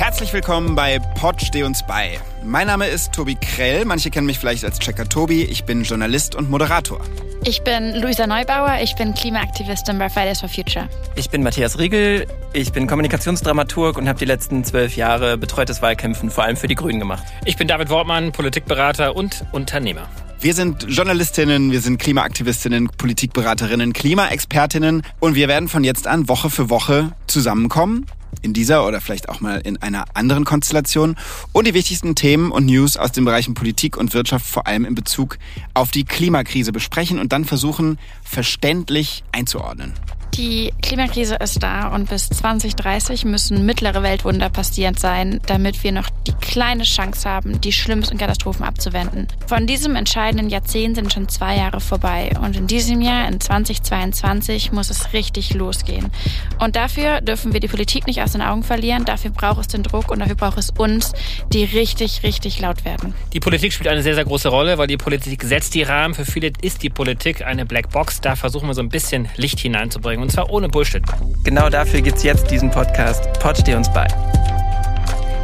Herzlich willkommen bei Pod Steh uns bei. Mein Name ist Tobi Krell. Manche kennen mich vielleicht als Checker Tobi. Ich bin Journalist und Moderator. Ich bin Luisa Neubauer. Ich bin Klimaaktivistin bei Fridays for Future. Ich bin Matthias Riegel. Ich bin Kommunikationsdramaturg und habe die letzten zwölf Jahre betreutes Wahlkämpfen vor allem für die Grünen gemacht. Ich bin David Wortmann, Politikberater und Unternehmer. Wir sind Journalistinnen, wir sind Klimaaktivistinnen, Politikberaterinnen, Klimaexpertinnen und wir werden von jetzt an Woche für Woche zusammenkommen in dieser oder vielleicht auch mal in einer anderen Konstellation und die wichtigsten Themen und News aus den Bereichen Politik und Wirtschaft vor allem in Bezug auf die Klimakrise besprechen und dann versuchen, verständlich einzuordnen. Die Klimakrise ist da und bis 2030 müssen mittlere Weltwunder passiert sein, damit wir noch die kleine Chance haben, die schlimmsten Katastrophen abzuwenden. Von diesem entscheidenden Jahrzehnt sind schon zwei Jahre vorbei und in diesem Jahr, in 2022, muss es richtig losgehen. Und dafür dürfen wir die Politik nicht aus den Augen verlieren, dafür braucht es den Druck und dafür braucht es uns, die richtig, richtig laut werden. Die Politik spielt eine sehr, sehr große Rolle, weil die Politik setzt die Rahmen. Für viele ist die Politik eine Blackbox. Da versuchen wir so ein bisschen Licht hineinzubringen und zwar ohne Bullshit. Genau dafür gibt's jetzt diesen Podcast. Pod steh uns bei.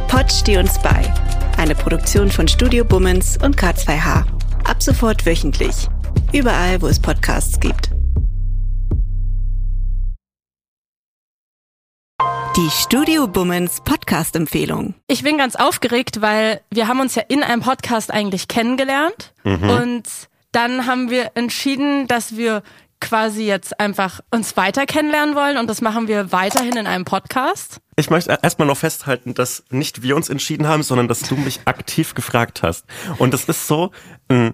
Pod steh uns bei. Eine Produktion von Studio Bummens und K2H. Ab sofort wöchentlich. Überall, wo es Podcasts gibt. Die Studio Bummens Podcast-Empfehlung. Ich bin ganz aufgeregt, weil wir haben uns ja in einem Podcast eigentlich kennengelernt und dann haben wir entschieden, dass wir quasi jetzt einfach uns weiter kennenlernen wollen und das machen wir weiterhin in einem Podcast. Ich möchte erstmal noch festhalten, dass nicht wir uns entschieden haben, sondern dass du mich aktiv gefragt hast. Und das ist so ein